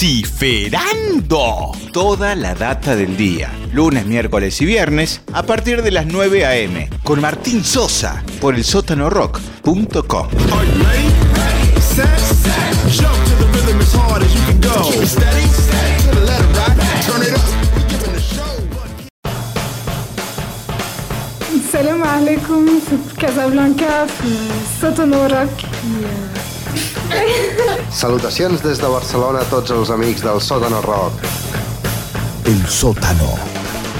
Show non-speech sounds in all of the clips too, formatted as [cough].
Vociferando. Toda la data del día. Lunes, miércoles y viernes a partir de las 9 a.m. Con Martín Sosa por el sótanorock.com. Salam alaikum, Casablanca, Sótano Rock. Salutacions des de Barcelona a tots els amics del Sótano Rock. El sótano.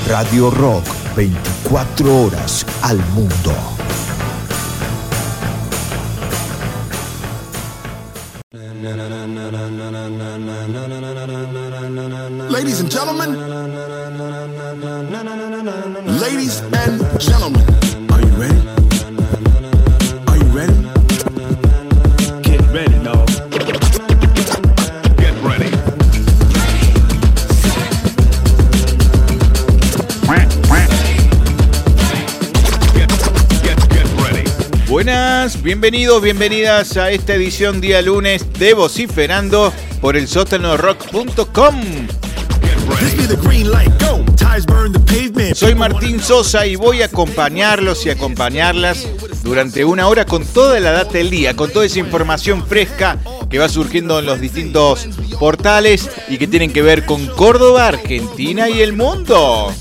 Radio Rock 24 horas al mundo. Ladies and gentlemen. Buenas, bienvenidos, bienvenidas a esta edición día lunes de Vociferando por el sótanorock.com. Soy Martín Sosa y voy a acompañarlos y acompañarlas durante una hora con toda la data del día, con toda esa información fresca que va surgiendo en los distintos portales y que tienen que ver con Córdoba, Argentina y el mundo.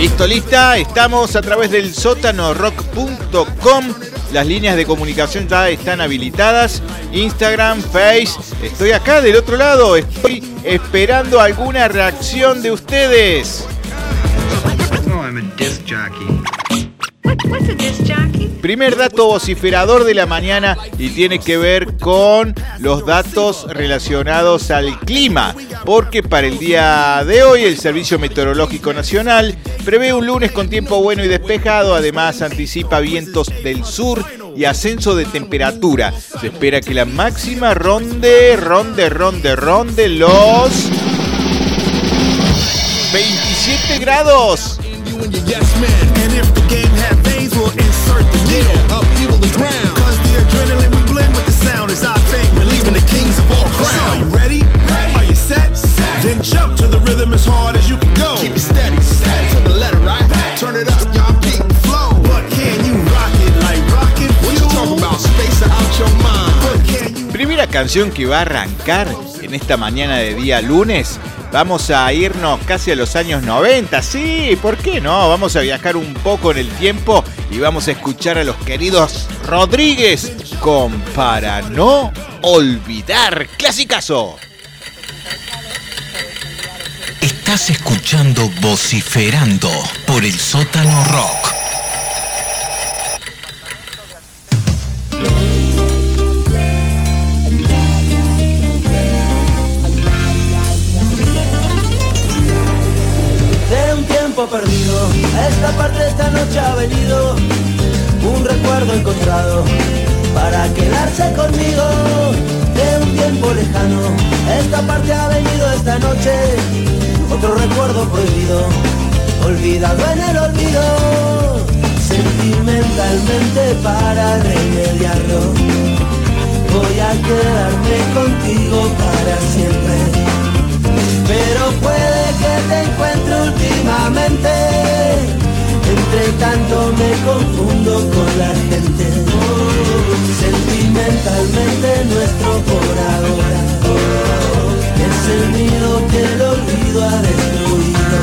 Listo, lista, estamos a través del sótanorock.com. Las líneas de comunicación ya están habilitadas. Instagram, Face. Estoy acá del otro lado. Estoy esperando alguna reacción de ustedes. Oh, I'm a disc jockey. Primer dato vociferador de la mañana y tiene que ver con los datos relacionados al clima, porque para el día de hoy el Servicio Meteorológico Nacional prevé un lunes con tiempo bueno y despejado, además anticipa vientos del sur y ascenso de temperatura. Se espera que la máxima ronde, ronde, ronde, ronde los 27 grados. Insert the needle. Up evil is ground. Cause the adrenaline we blend with the sound is our thing. Relieving the kings of all crowns. Are you ready? Are you set? Then jump to the rhythm as hard as you can go. Keep it steady. To the letter, right? Turn it up, y'all keep flow. But can you rock it like rocket? What you talking about? Space out your mind. But can you Primera canción que va a arrancar en esta mañana de día lunes. Vamos a irnos casi a los años 90. Sí, ¿por qué no? Vamos a viajar un poco en el tiempo y vamos a escuchar a los queridos Rodríguez con Para no olvidar. Clasicazo. Estás escuchando Vociferando por el sótano rock. Parte esta noche ha venido un recuerdo encontrado para quedarse conmigo. De un tiempo lejano, esta parte ha venido esta noche otro recuerdo prohibido, olvidado en el olvido. Sentimentalmente para remediarlo, voy a quedarme contigo para siempre pero puede que te encuentre últimamente. Tanto me confundo con la gente. Sentimentalmente nuestro por ahora es el nido que el olvido ha destruido.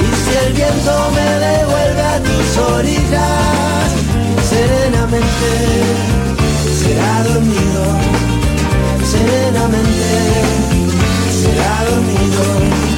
Y si el viento me devuelve a tus orillas, serenamente será dormido, serenamente será dormido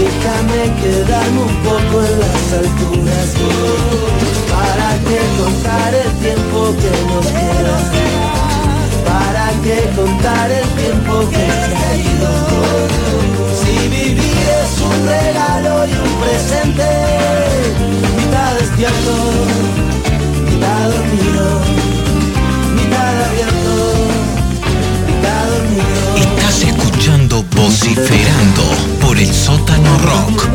Déjame quedarme un poco en las alturas. Para que contar el tiempo que nos queda. Para que contar el tiempo que se ha ido. Si vivir es un regalo y un presente Mitad despierto, mitad dormido Mitad abierto, mitad dormido. Estás escuchando Vociferando el sótano rock.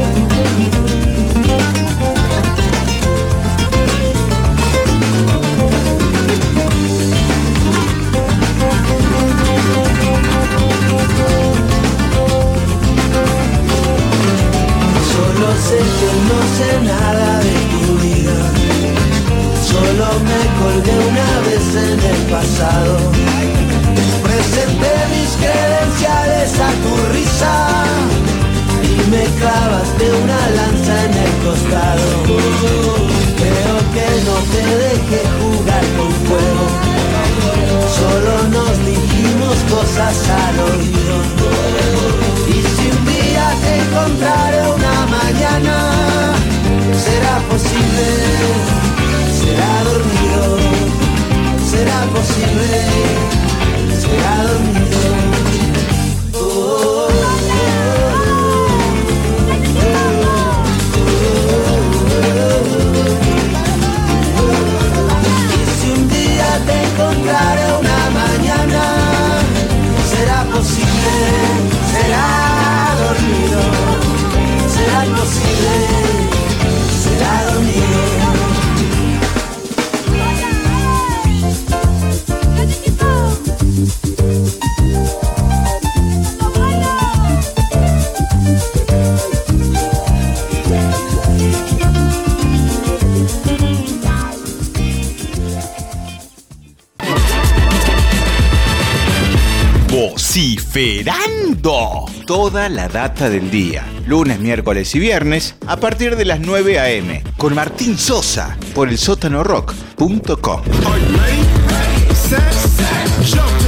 Solo sé que no sé nada de tu vida. Solo me colgué una vez en el pasado. Presenté mis credenciales clavaste una lanza en el costado. Creo que no te dejé jugar con fuego. Solo nos dijimos cosas al oído. Y si un día te encontraré una mañana, será posible, será dormido, será posible, será dormido. Toda la data del día. Lunes, miércoles y viernes a partir de las 9 a.m. Con Martín Sosa por el sótanorock.com. Are you ready? Set, jump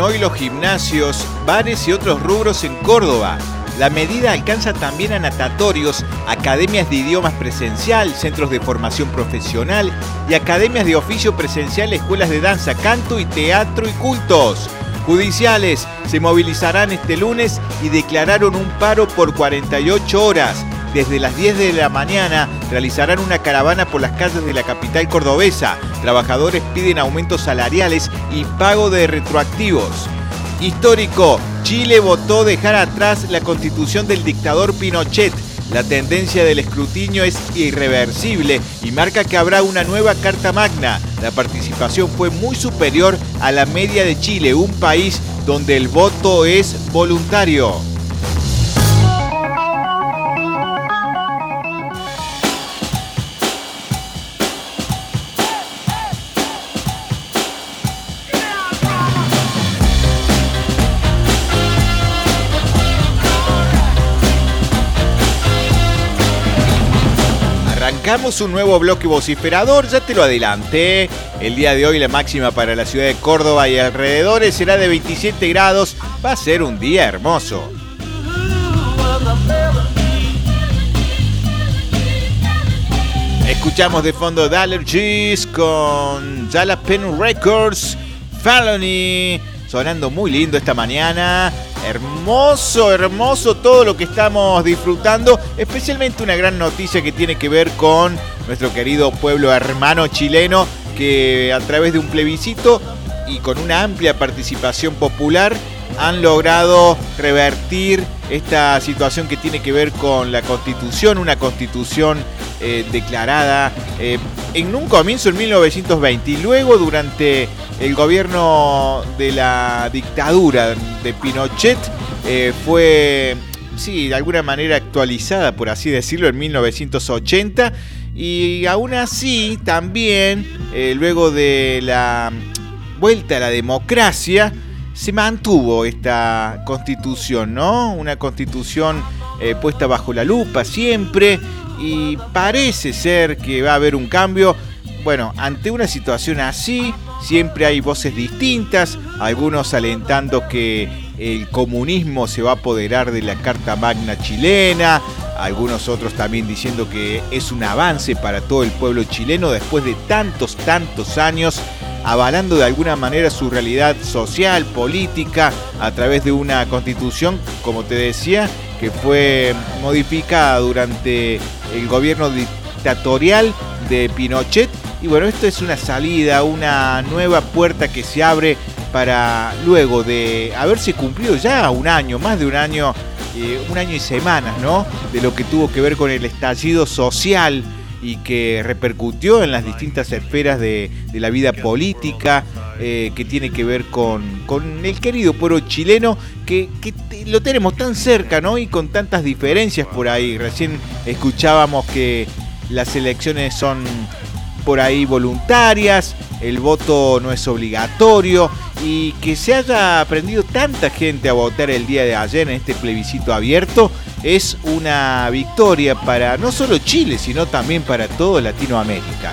Hoy los gimnasios, bares y otros rubros en Córdoba. La medida alcanza también a natatorios, academias de idiomas presencial, centros de formación profesional y academias de oficio presencial, escuelas de danza, canto y teatro y cultos. Judiciales se movilizarán este lunes y declararon un paro por 48 horas. Desde las 10 de la mañana realizarán una caravana por las calles de la capital cordobesa. Trabajadores piden aumentos salariales y pago de retroactivos. Histórico, Chile votó dejar atrás la constitución del dictador Pinochet. La tendencia del escrutinio es irreversible y marca que habrá una nueva Carta Magna. La participación fue muy superior a la media de Chile, un país donde el voto es voluntario. Arrancamos un nuevo bloque vociferador, ya te lo adelanté. El día de hoy la máxima para la ciudad de Córdoba y alrededores será de 27 grados. Va a ser un día hermoso. Escuchamos de fondo Allergies con Jalapeno Records, Felony, sonando muy lindo esta mañana. Hermoso, hermoso todo lo que estamos disfrutando, especialmente una gran noticia que tiene que ver con nuestro querido pueblo hermano chileno que a través de un plebiscito y con una amplia participación popular han logrado revertir esta situación que tiene que ver con la constitución, una constitución eh, declarada eh, en un comienzo en 1920 y luego durante el gobierno de la dictadura de Pinochet eh, fue, sí, de alguna manera actualizada, por así decirlo, en 1980 y aún así también, luego de la vuelta a la democracia, se mantuvo esta constitución, ¿no? Una constitución eh, puesta bajo la lupa siempre y parece ser que va a haber un cambio. Bueno, ante una situación así, siempre hay voces distintas, algunos alentando que el comunismo se va a apoderar de la Carta Magna chilena, algunos otros también diciendo que es un avance para todo el pueblo chileno después de tantos, tantos años avalando de alguna manera su realidad social, política, a través de una constitución, como te decía, que fue modificada durante el gobierno dictatorial de Pinochet. Y bueno, esto es una salida, una nueva puerta que se abre para luego de haberse cumplido ya un año, más de un año, eh, un año y semanas, ¿no? De lo que tuvo que ver con el estallido social y que repercutió en las distintas esferas de, la vida política, eh, que tiene que ver con, el querido pueblo chileno, que, que, lo tenemos tan cerca, ¿no? Y con tantas diferencias por ahí. Recién escuchábamos que las elecciones son por ahí voluntarias, el voto no es obligatorio y que se haya aprendido tanta gente a votar el día de ayer en este plebiscito abierto es una victoria para no solo Chile, sino también para toda Latinoamérica.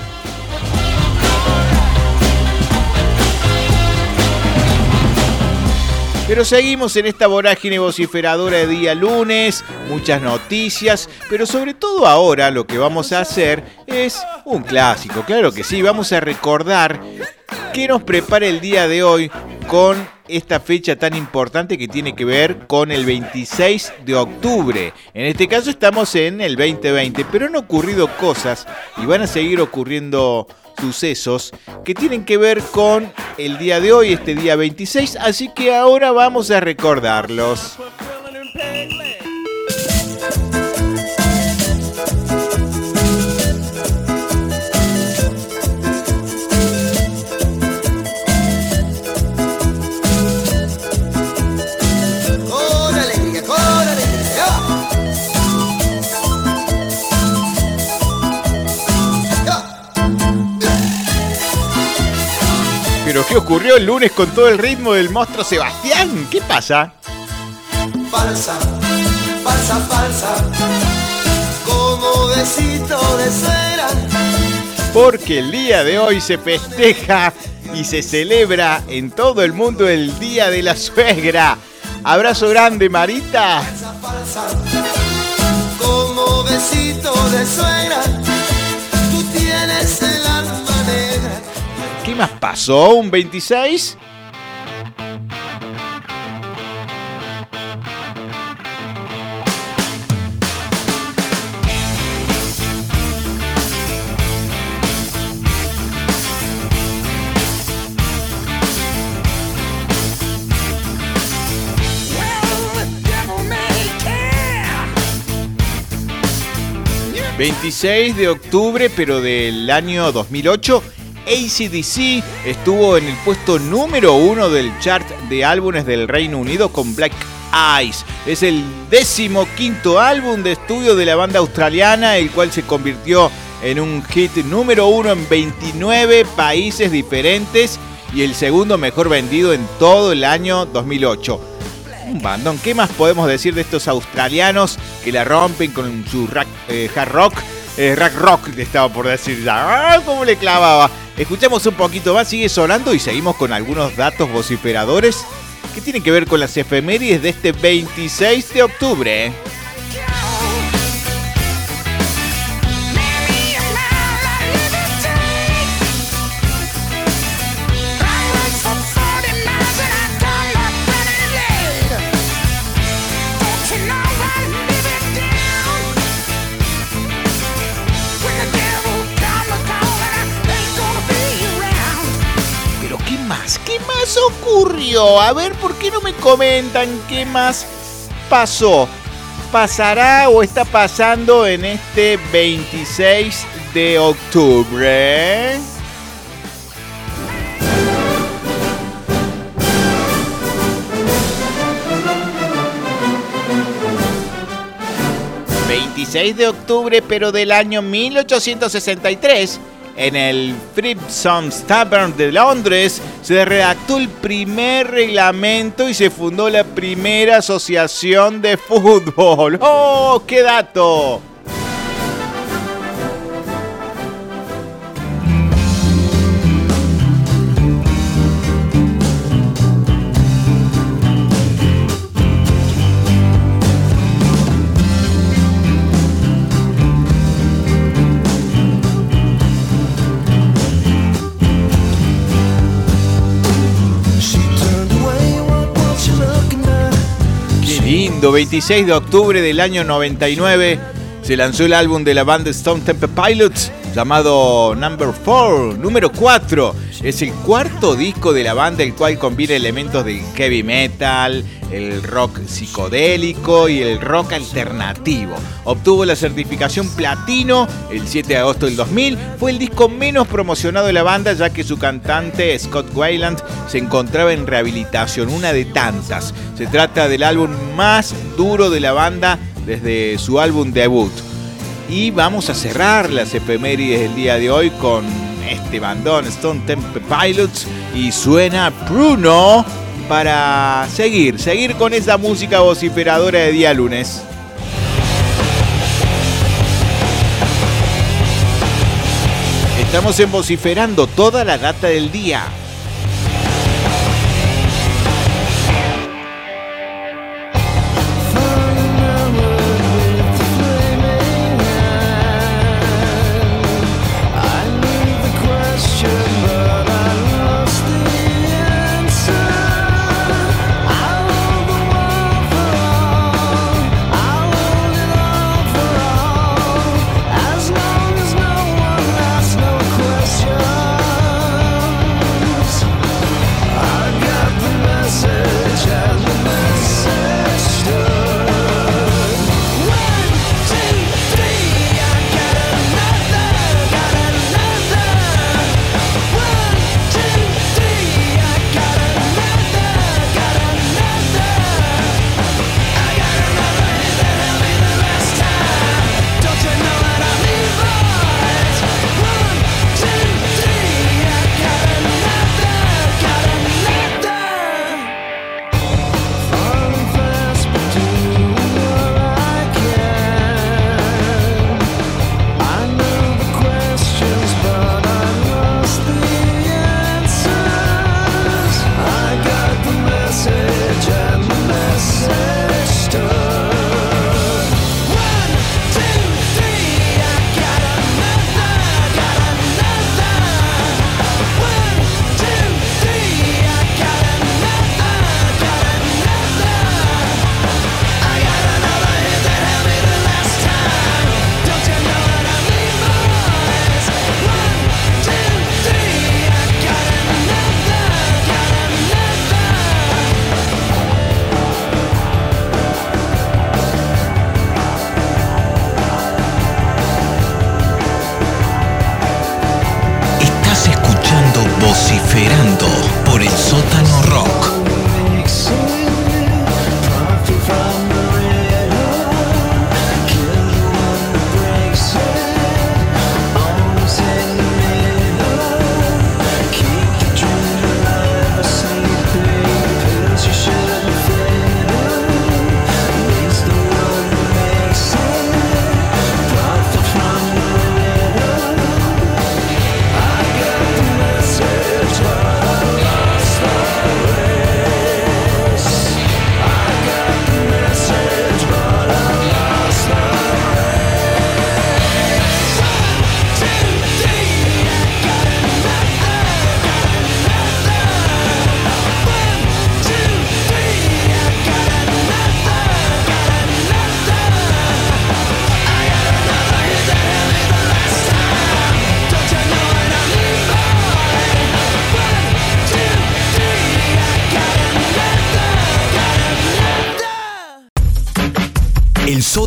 Pero seguimos en esta vorágine vociferadora de día lunes, muchas noticias, pero sobre todo ahora lo que vamos a hacer es un clásico, claro que sí, vamos a recordar qué nos prepara el día de hoy con esta fecha tan importante que tiene que ver con el 26 de octubre. En este caso estamos en el 2020, pero han ocurrido cosas y van a seguir ocurriendo sucesos que tienen que ver con el día de hoy, este día 26, así que ahora vamos a recordarlos. Qué ocurrió el lunes con todo el ritmo del monstruo Sebastián? ¿Qué pasa? Falsa, falsa, falsa, como besito de cera. Porque el día de hoy se festeja y se celebra en todo el mundo el Día de la Suegra. Abrazo grande, Marita. Falsa, falsa, como besito de suegra, tú tienes el ¿Qué más pasó? ¿Un 26? ...26 de octubre, pero del año 2008... ACDC estuvo en el puesto número uno del chart de álbumes del Reino Unido con Black Eyes. Es el décimo quinto álbum de estudio de la banda australiana, el cual se convirtió en un hit número uno en 29 países diferentes y el segundo mejor vendido en todo el año 2008. Un bandón, ¿qué más podemos decir de estos australianos que la rompen con su eh, hard rock? Eh, rock rock, le estaba por decir ya. ¡Ah, cómo le clavaba! Escuchamos un poquito más, sigue sonando y seguimos con algunos datos vociferadores que tienen que ver con las efemérides de este 26 de octubre. A ver, ¿por qué no me comentan qué más pasó? ¿Pasará o está pasando en este 26 de octubre? ...26 de octubre, pero del año 1863 en el Fripsons Tavern de Londres se redactó el primer reglamento y se fundó la primera asociación de fútbol. ¡Oh, qué dato! Lindo, 26 de octubre del año 99 se lanzó el álbum de la banda Stone Temple Pilots llamado Number 4, número 4. Es el cuarto disco de la banda el cual combina elementos del heavy metal, el rock psicodélico y el rock alternativo. Obtuvo la certificación platino el 7 de agosto del 2000. Fue el disco menos promocionado de la banda ya que su cantante Scott Weiland se encontraba en rehabilitación, una de tantas. Se trata del álbum más duro de la banda desde su álbum debut. Y vamos a cerrar las efemérides del día de hoy con este bandón Stone Temple Pilots y suena Bruno para seguir, seguir con esa música vociferadora de día lunes. Estamos en vociferando toda la data del día.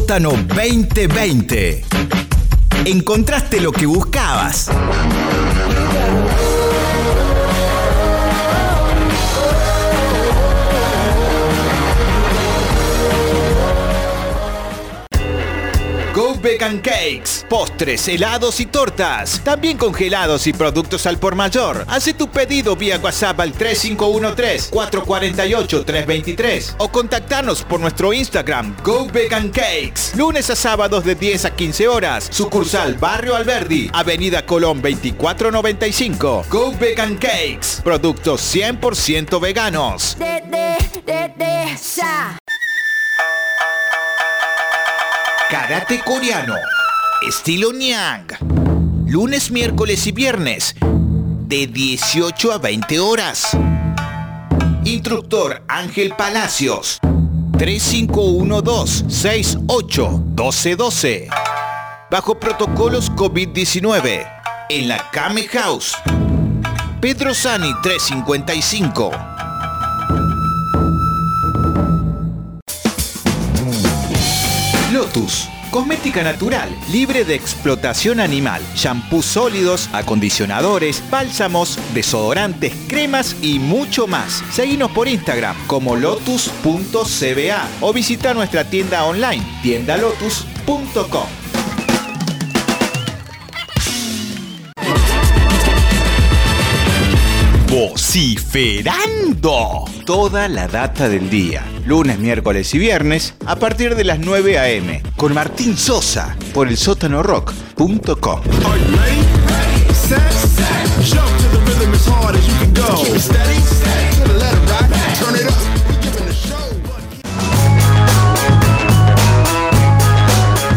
Sótano 2020. Encontraste lo que buscabas. Vegan Cakes, postres, helados y tortas, también congelados y productos al por mayor. Hace tu pedido vía WhatsApp al 3513-448-323 o contactanos por nuestro Instagram Go Vegan Cakes, lunes a sábados de 10 a 15 horas, sucursal Barrio Alberdi, Avenida Colón 2495. Go Vegan Cakes, productos 100% veganos. Karate coreano. Estilo Nyang. Lunes, miércoles y viernes. De 18 a 20 horas. Instructor Ángel Palacios. 3512-681212. Bajo protocolos COVID-19. En la Kame House. Pedro Sani 355. Cosmética natural, libre de explotación animal, shampoos sólidos, acondicionadores, bálsamos, desodorantes, cremas y mucho más. Seguinos por Instagram como lotus.cba o visita nuestra tienda online, tiendalotus.com. Vociferando. Toda la data del día. Lunes, miércoles y viernes a partir de las 9 a.m. Con Martín Sosa por el sótanorock.com.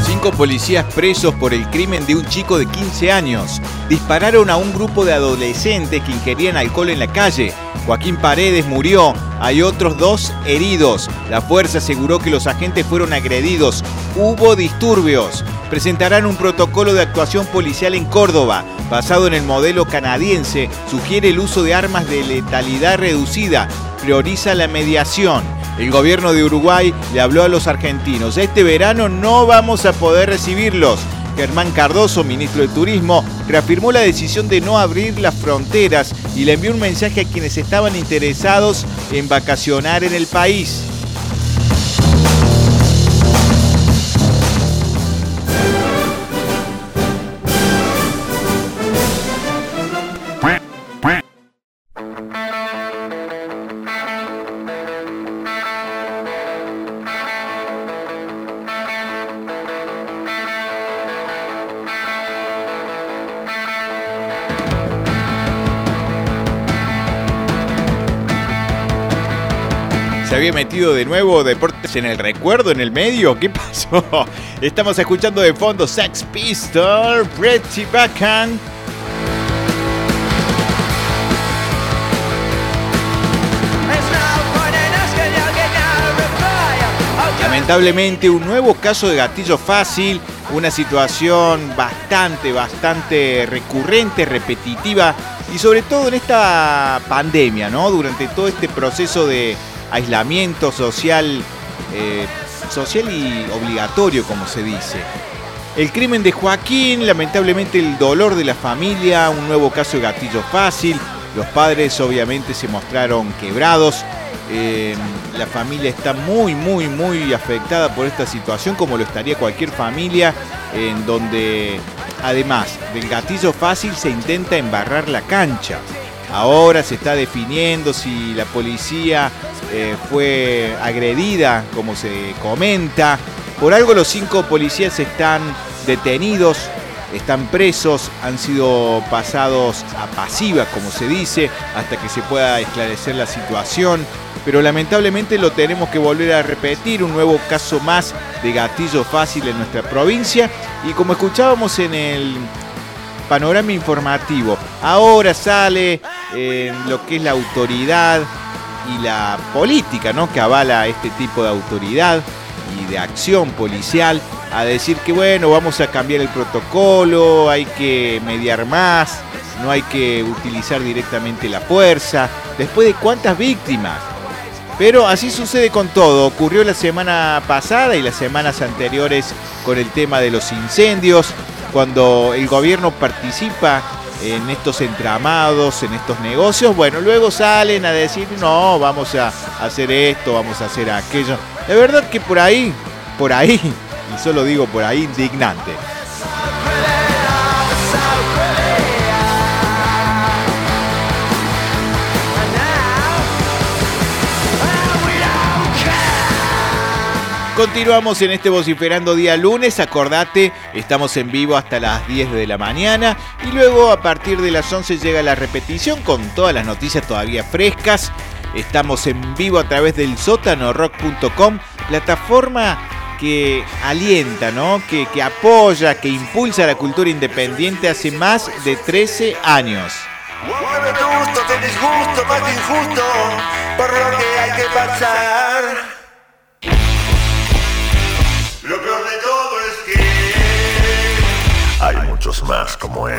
Cinco policías presos por el crimen de un chico de 15 años. Dispararon a un grupo de adolescentes que ingerían alcohol en la calle. Joaquín Paredes murió. Hay otros dos heridos. La fuerza aseguró que los agentes fueron agredidos. Hubo disturbios. Presentarán un protocolo de actuación policial en Córdoba. Basado en el modelo canadiense, sugiere el uso de armas de letalidad reducida. Prioriza la mediación. El gobierno de Uruguay le habló a los argentinos. Este verano no vamos a poder recibirlos. Germán Cardoso, ministro de Turismo, reafirmó la decisión de no abrir las fronteras y le envió un mensaje a quienes estaban interesados en vacacionar en el país. Metido de nuevo deportes en el recuerdo, en el medio. ¿Qué pasó? [laughs] Estamos escuchando de fondo Sex Pistol, Pretty Backhand. Lamentablemente un nuevo caso de gatillo fácil, una situación bastante, bastante recurrente, repetitiva y sobre todo en esta pandemia, ¿no? Durante todo este proceso de aislamiento social, eh, social y obligatorio, como se dice. El crimen de Joaquín, lamentablemente el dolor de la familia, un nuevo caso de gatillo fácil. Los padres obviamente se mostraron quebrados. Eh, la familia está muy, muy, muy afectada por esta situación, como lo estaría cualquier familia, en donde además del gatillo fácil se intenta embarrar la cancha. Ahora se está definiendo si la policía eh, fue agredida, como se comenta. Por algo los cinco policías están detenidos, están presos, han sido pasados a pasivas, como se dice, hasta que se pueda esclarecer la situación. Pero lamentablemente lo tenemos que volver a repetir, un nuevo caso más de gatillo fácil en nuestra provincia. Y como escuchábamos en el panorama informativo, ahora sale lo que es la autoridad y la política, ¿no? Que avala este tipo de autoridad y de acción policial a decir que bueno, vamos a cambiar el protocolo, hay que mediar más, no hay que utilizar directamente la fuerza. Después de cuántas víctimas. Pero así sucede con todo. Ocurrió la semana pasada y las semanas anteriores con el tema de los incendios, cuando el gobierno participa en estos entramados, en estos negocios, bueno, luego salen a decir, no, vamos a hacer esto, vamos a hacer aquello. La verdad que por ahí, por ahí, y solo digo por ahí, indignante. Continuamos en este vociferando día lunes, acordate, estamos en vivo hasta las 10 de la mañana y luego a partir de las 11 llega la repetición con todas las noticias todavía frescas. Estamos en vivo a través del sótanorock.com, plataforma que alienta, ¿no? Que, que apoya, que impulsa la cultura independiente hace más de 13 años. Más injusto, por lo que hay que pasar. Muchos más como él.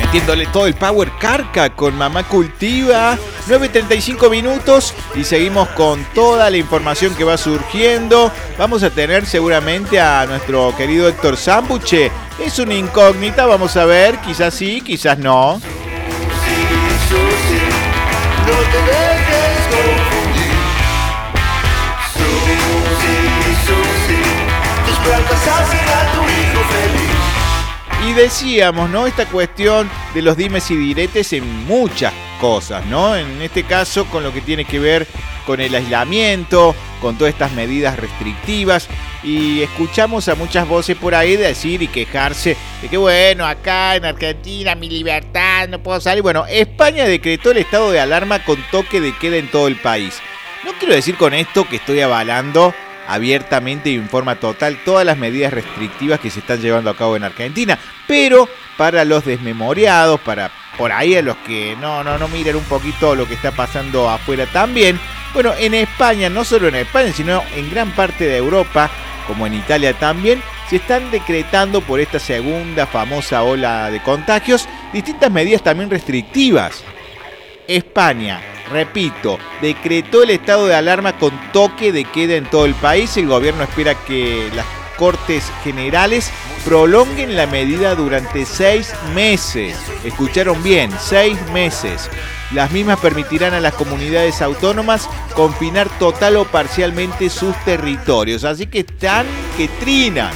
Metiéndole todo el power carca con Mamá Cultiva. 9.35 minutos y seguimos con toda la información que va surgiendo. Vamos a tener seguramente a nuestro querido Héctor Zambuche. Es una incógnita, vamos a ver, quizás sí, quizás no. Y decíamos, ¿no? Esta cuestión de los dimes y diretes en muchas cosas, ¿no? En este caso con lo que tiene que ver con el aislamiento, con todas estas medidas restrictivas. Y escuchamos a muchas voces por ahí decir y quejarse de que, bueno, acá en Argentina mi libertad, no puedo salir. Bueno, España decretó el estado de alarma con toque de queda en todo el país. No quiero decir con esto que estoy avalando abiertamente y en forma total todas las medidas restrictivas que se están llevando a cabo en Argentina, pero para los desmemoriados, para por ahí a los que no, no, no miren un poquito lo que está pasando afuera también, bueno, en España, no solo en España, sino en gran parte de Europa, como en Italia también, se están decretando por esta segunda famosa ola de contagios distintas medidas también restrictivas. España, repito, decretó el estado de alarma con toque de queda en todo el país. El gobierno espera que las Cortes Generales prolonguen la medida durante seis meses. Escucharon bien, seis meses. Las mismas permitirán a las comunidades autónomas confinar total o parcialmente sus territorios. Así que están que trinan.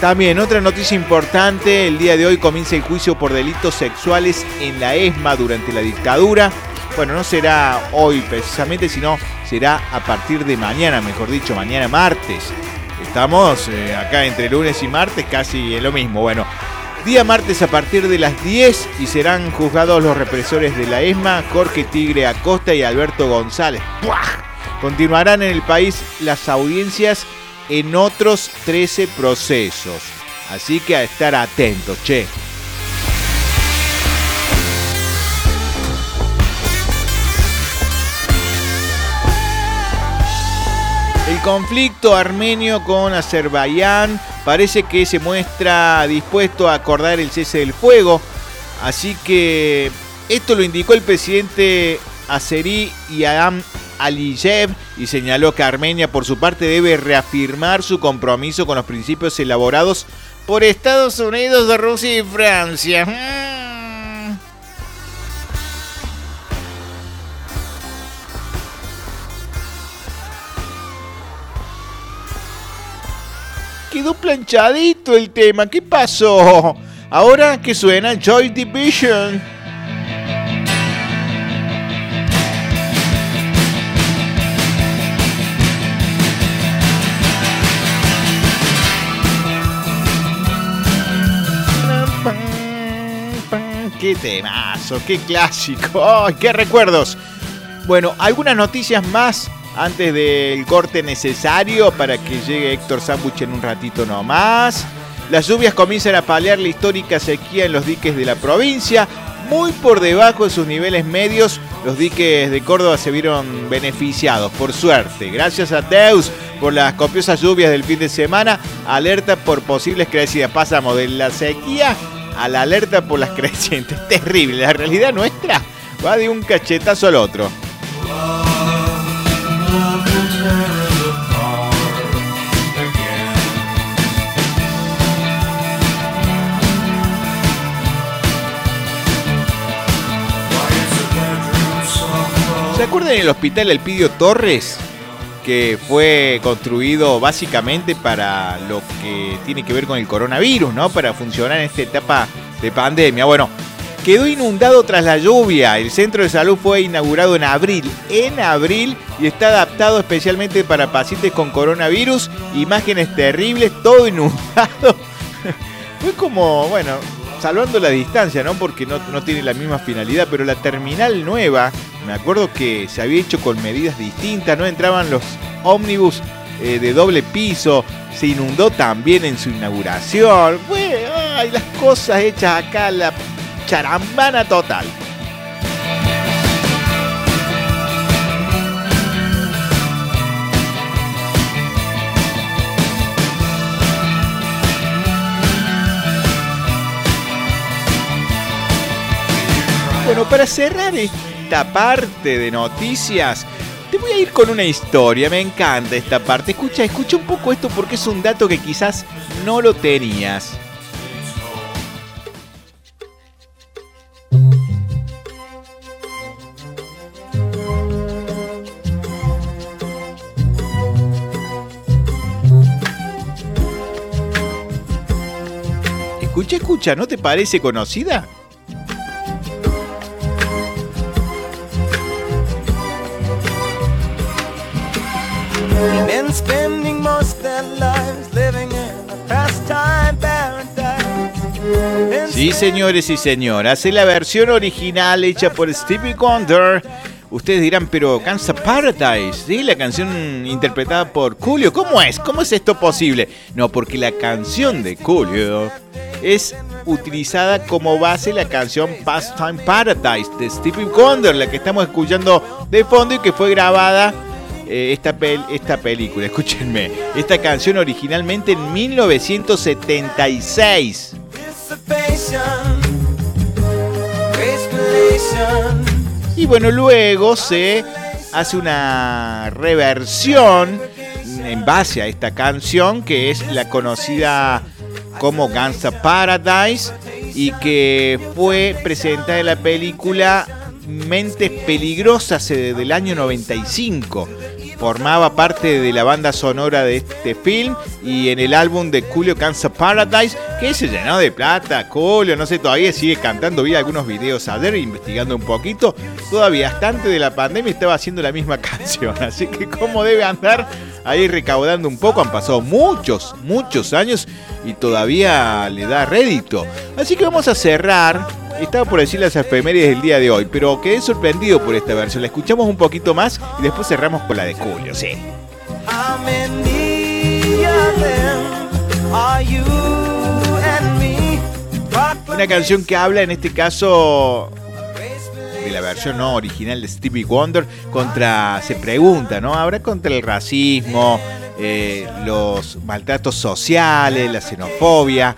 También otra noticia importante, el día de hoy comienza el juicio por delitos sexuales en la ESMA durante la dictadura. Bueno, no será hoy precisamente, sino será a partir de mañana, mejor dicho, mañana martes. Estamos eh, acá entre lunes y martes casi lo mismo. Bueno, día martes a partir de las 10 y serán juzgados los represores de la ESMA, Jorge Tigre Acosta y Alberto González. Continuarán en el país las audiencias en otros 13 procesos. Así que a estar atentos, che. El conflicto armenio con Azerbaiyán parece que se muestra dispuesto a acordar el cese del fuego. Así que esto lo indicó el presidente azerí Adam Aliyev y señaló que Armenia por su parte debe reafirmar su compromiso con los principios elaborados por Estados Unidos, Rusia y Francia. Mm. Quedó planchadito el tema. ¿Qué pasó? Ahora que suena Joy Division. Qué temazo, qué clásico, qué recuerdos. Bueno, algunas noticias más antes del corte necesario para que llegue Héctor Sambuch en un ratito nomás. Las lluvias comienzan a paliar la histórica sequía en los diques de la provincia. Muy por debajo de sus niveles medios, los diques de Córdoba se vieron beneficiados, por suerte. Gracias a Deus por las copiosas lluvias del fin de semana. Alerta por posibles crecidas. Pasamos de la sequía a la alerta por las [laughs] crecientes. Terrible, la realidad nuestra va de un cachetazo al otro. ¿Se acuerdan del hospital Elpidio Torres? Que fue construido básicamente para lo que tiene que ver con el coronavirus, ¿no? Para funcionar en esta etapa de pandemia. Bueno, quedó inundado tras la lluvia. El centro de salud fue inaugurado en abril, en abril, y está adaptado especialmente para pacientes con coronavirus. Imágenes terribles, todo inundado. [laughs] fue como, bueno, salvando la distancia, ¿no? Porque no, no tiene la misma finalidad, pero la terminal nueva me acuerdo que se había hecho con medidas distintas, no entraban los ómnibus eh, de doble piso, se inundó también en su inauguración. Bueno, ay, las cosas hechas acá, la charambana total. Bueno, para cerrar esta parte de noticias, te voy a ir con una historia, me encanta esta parte. Escucha, escucha un poco esto porque es un dato que quizás no lo tenías. Escucha, escucha, ¿no te parece conocida? Señores y señoras, es la versión original hecha por Stevie Wonder. Ustedes dirán, pero Kansas Paradise, ¿sí? La canción interpretada por Julio. ¿Cómo es? ¿Cómo es esto posible? No, porque la canción de Julio es utilizada como base la canción Pastime Paradise de Stevie Wonder, la que estamos escuchando de fondo y que fue grabada eh, esta, pel- esta película, [laughs] escúchenme, esta canción originalmente en 1976. Y bueno, luego se hace una reversión en base a esta canción que es la conocida como Gangsta Paradise y que fue presentada en la película Mentes Peligrosas eh, del año 95. Formaba parte de la banda sonora de este film y en el álbum de Julio Kansas Paradise, que se llenó de plata. Julio, no sé, todavía sigue cantando. Vi algunos videos ayer investigando un poquito. Todavía bastante de la pandemia estaba haciendo la misma [laughs] canción. Así que, ¿cómo debe andar ahí recaudando un poco? Han pasado muchos, muchos años y todavía le da rédito. Así que vamos a cerrar estaba por decir las efemérides del día de hoy, pero quedé sorprendido por esta versión. La escuchamos un poquito más y después cerramos con la de Julio, sí. Una canción que habla en este caso de la versión no original de Stevie Wonder contra, se pregunta, ¿no? Habrá contra el racismo, eh, los maltratos sociales, la xenofobia.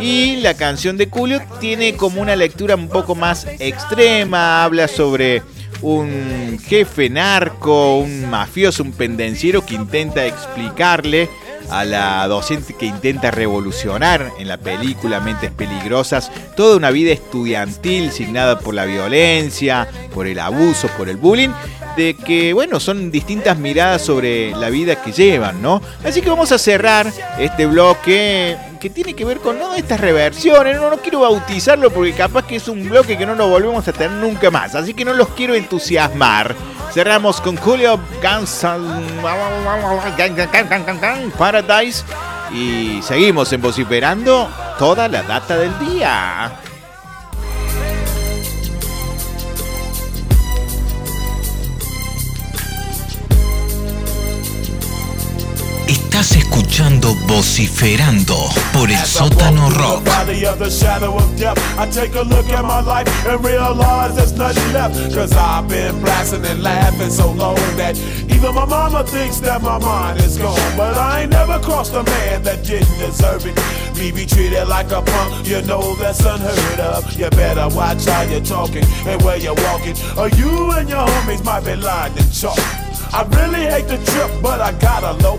Y la canción de Julio tiene como una lectura un poco más extrema, habla sobre un jefe narco, un mafioso, un pendenciero que intenta explicarle a la docente que intenta revolucionar en la película Mentes Peligrosas toda una vida estudiantil signada por la violencia, por el abuso, por el bullying, de que, bueno, son distintas miradas sobre la vida que llevan, ¿no? Así que vamos a cerrar este bloque que tiene que ver con ¿no? estas reversiones. No, no quiero bautizarlo porque capaz que es un bloque que no nos volvemos a tener nunca más. Así que no los quiero entusiasmar. Cerramos con Julio Guns Paradise y seguimos vociferando toda la data del día. Estás escuchando Vociferando por el sótano rock. Body of the shadow of death. I take a look at my life and realize there's nothing left. Cause I've been blasting and laughing so long that even my mama thinks that my mind is gone. But I ain't never crossed a man that didn't deserve it. Me be treated like a punk, you know that's unheard of. You better watch how you're talking and where you're walking. Or you and your homies might be lying to chalk. I really hate the trip, but I gotta low.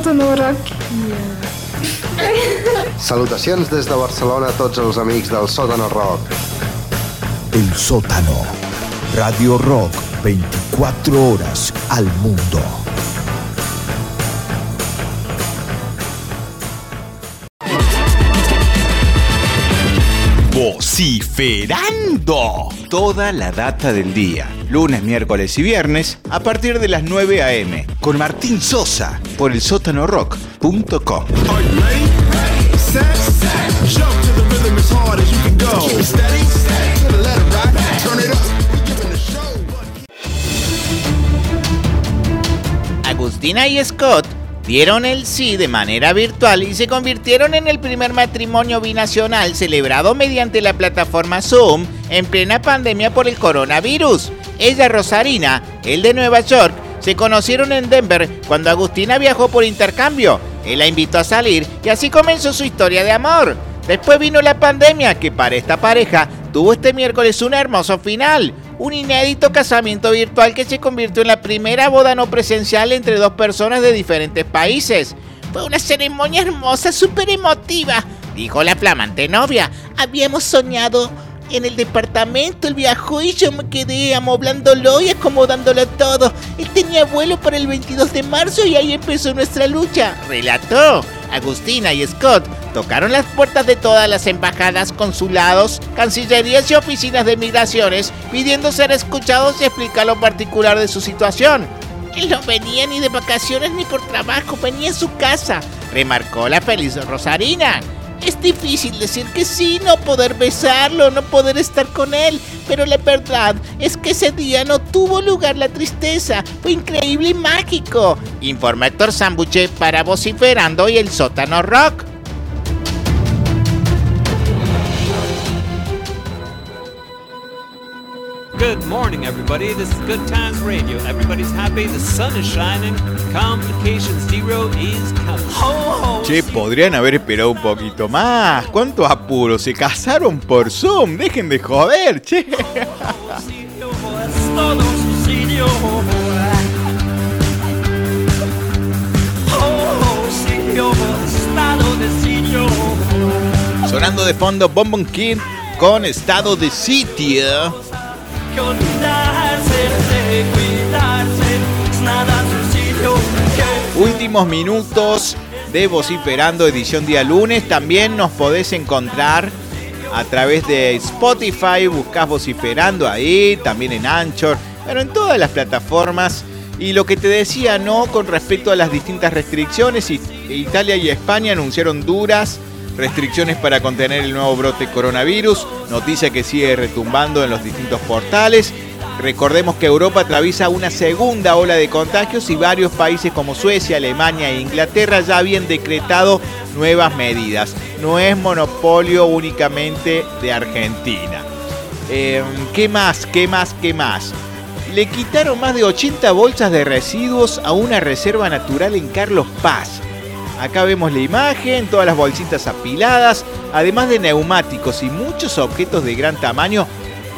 Sotono Rock. i, eh, Salutacions des de Barcelona a tots els amics del Sòtano Rock. El sótano. Radio Rock 24 horas al mundo. Vociferando. Toda la data del día. Lunes, miércoles y viernes a partir de las 9 a.m. Con Martín Sosa por el sótanorock.com. Show what Agustina y Scott dieron el sí de manera virtual y se convirtieron en el primer matrimonio binacional celebrado mediante la plataforma Zoom en plena pandemia por el coronavirus. Ella, Rosarina, él de Nueva York, se conocieron en Denver cuando Agustina viajó por intercambio. Él la invitó a salir y así comenzó su historia de amor. Después vino la pandemia que para esta pareja tuvo este miércoles un hermoso final. Un inédito casamiento virtual que se convirtió en la primera boda no presencial entre dos personas de diferentes países. Fue una ceremonia hermosa, súper emotiva, dijo la flamante novia. Habíamos soñado en el departamento, él viajó y yo me quedé amoblándolo y acomodándolo todo. Él tenía vuelo para el 22 de marzo y ahí empezó nuestra lucha, relató. Agustina y Scott tocaron las puertas de todas las embajadas, consulados, cancillerías y oficinas de migraciones, pidiendo ser escuchados y explicar lo particular de su situación. Él no venía ni de vacaciones ni por trabajo, venía a su casa, remarcó la feliz Rosarina. Es difícil decir que sí, no poder besarlo, no poder estar con él, pero la verdad es que ese día no tuvo lugar la tristeza, fue increíble y mágico, informa Héctor Sambuche para Vociferando y el Sótano Rock. Good morning, everybody. This is Good Times Radio. Everybody's happy. The sun is shining. Complication zero is coming. Che, podrían haber esperado un poquito más. ¿Cuánto apuro? Se casaron por Zoom. Dejen de joder, che. Oh. Sonando de fondo Bonbon Kid con estado de sitio. Últimos minutos de Vociferando, edición día lunes. También nos podés encontrar a través de Spotify. Buscás Vociferando ahí, también en Anchor, pero en todas las plataformas. Y lo que te decía, ¿no? Con respecto a las distintas restricciones, Italia y España anunciaron duras restricciones para contener el nuevo brote coronavirus. Noticia que sigue retumbando en los distintos portales. Recordemos que Europa atraviesa una segunda ola de contagios y varios países como Suecia, Alemania e Inglaterra ya habían decretado nuevas medidas. No es monopolio únicamente de Argentina. Eh, ¿Qué más? ¿Qué más? ¿Qué más? Le quitaron más de 80 bolsas de residuos a una reserva natural en Carlos Paz. Acá vemos la imagen, todas las bolsitas apiladas, además de neumáticos y muchos objetos de gran tamaño.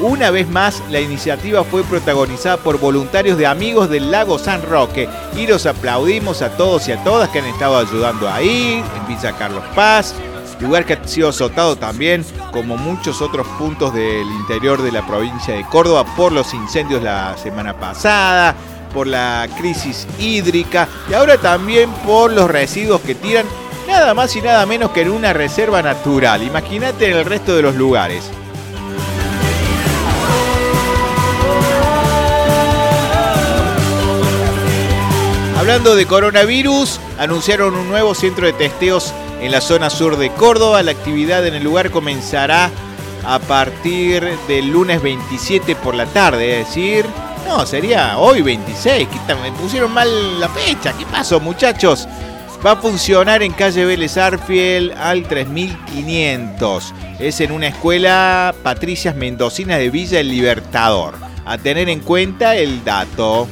Una vez más, la iniciativa fue protagonizada por voluntarios de amigos del lago San Roque y los aplaudimos a todos y a todas que han estado ayudando ahí, en Villa Carlos Paz, lugar que ha sido azotado también, como muchos otros puntos del interior de la provincia de Córdoba, por los incendios la semana pasada, por la crisis hídrica y ahora también por los residuos que tiran nada más y nada menos que en una reserva natural. Imagínate en el resto de los lugares. Hablando de coronavirus, anunciaron un nuevo centro de testeos en la zona sur de Córdoba. La actividad en el lugar comenzará a partir del lunes 27 por la tarde, es decir, no, sería hoy 26. ¿Qué tal? Me pusieron mal la fecha. ¿Qué pasó, muchachos? Va a funcionar en calle Vélez Arfiel al 3500. Es en una escuela Patricias Mendocinas de Villa El Libertador. A tener en cuenta el dato.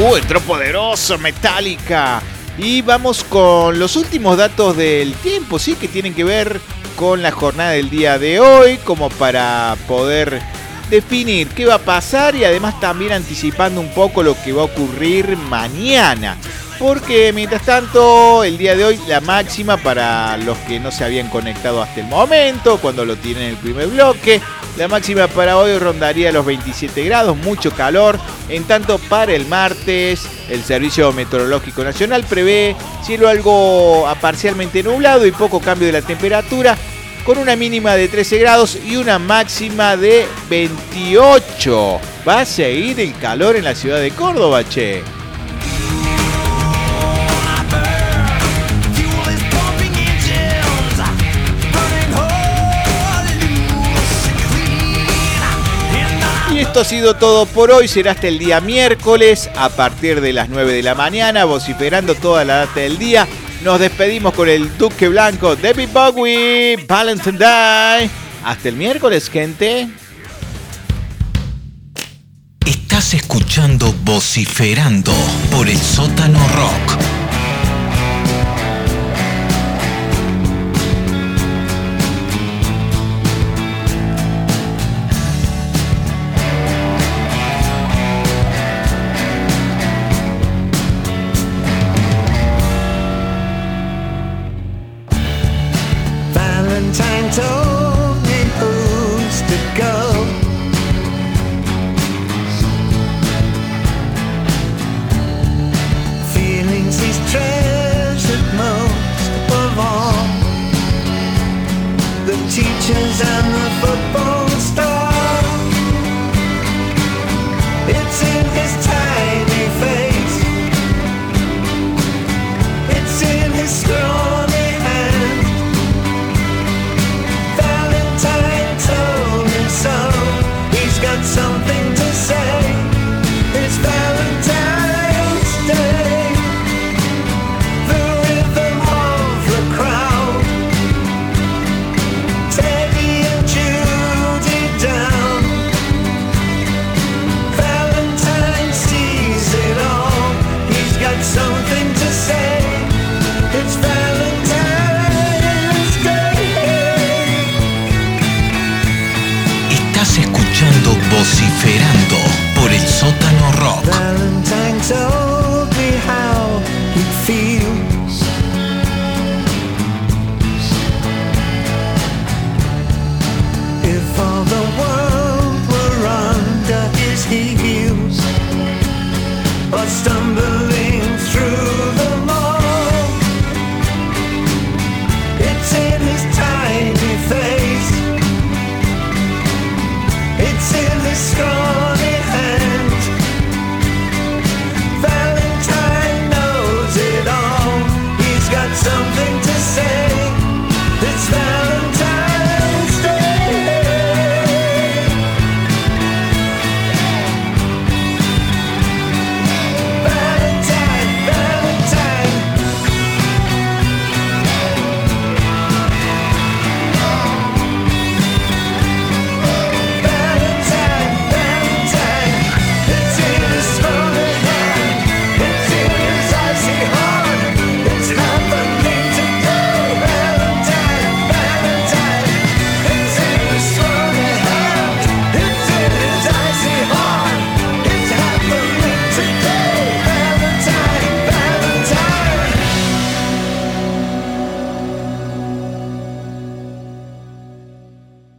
Uh, entró poderoso, Metallica. Y vamos con los últimos datos del tiempo, sí, que tienen que ver con la jornada del día de hoy, como para poder definir qué va a pasar y además también anticipando un poco lo que va a ocurrir mañana. Porque mientras tanto, el día de hoy, la máxima para los que no se habían conectado hasta el momento, cuando lo tienen en el primer bloque, la máxima para hoy rondaría los 27 grados, mucho calor. En tanto, para el martes, el Servicio Meteorológico Nacional prevé cielo algo parcialmente nublado y poco cambio de la temperatura, con una mínima de 13 grados y una máxima de 28. Va a seguir el calor en la ciudad de Córdoba, che. Esto ha sido todo por hoy. Será hasta el día miércoles a partir de las 9 de la mañana, vociferando toda la data del día. Nos despedimos con el Duque Blanco, David Bowie, Valentine Day. Hasta el miércoles, gente. Estás escuchando Vociferando por el sótano rock.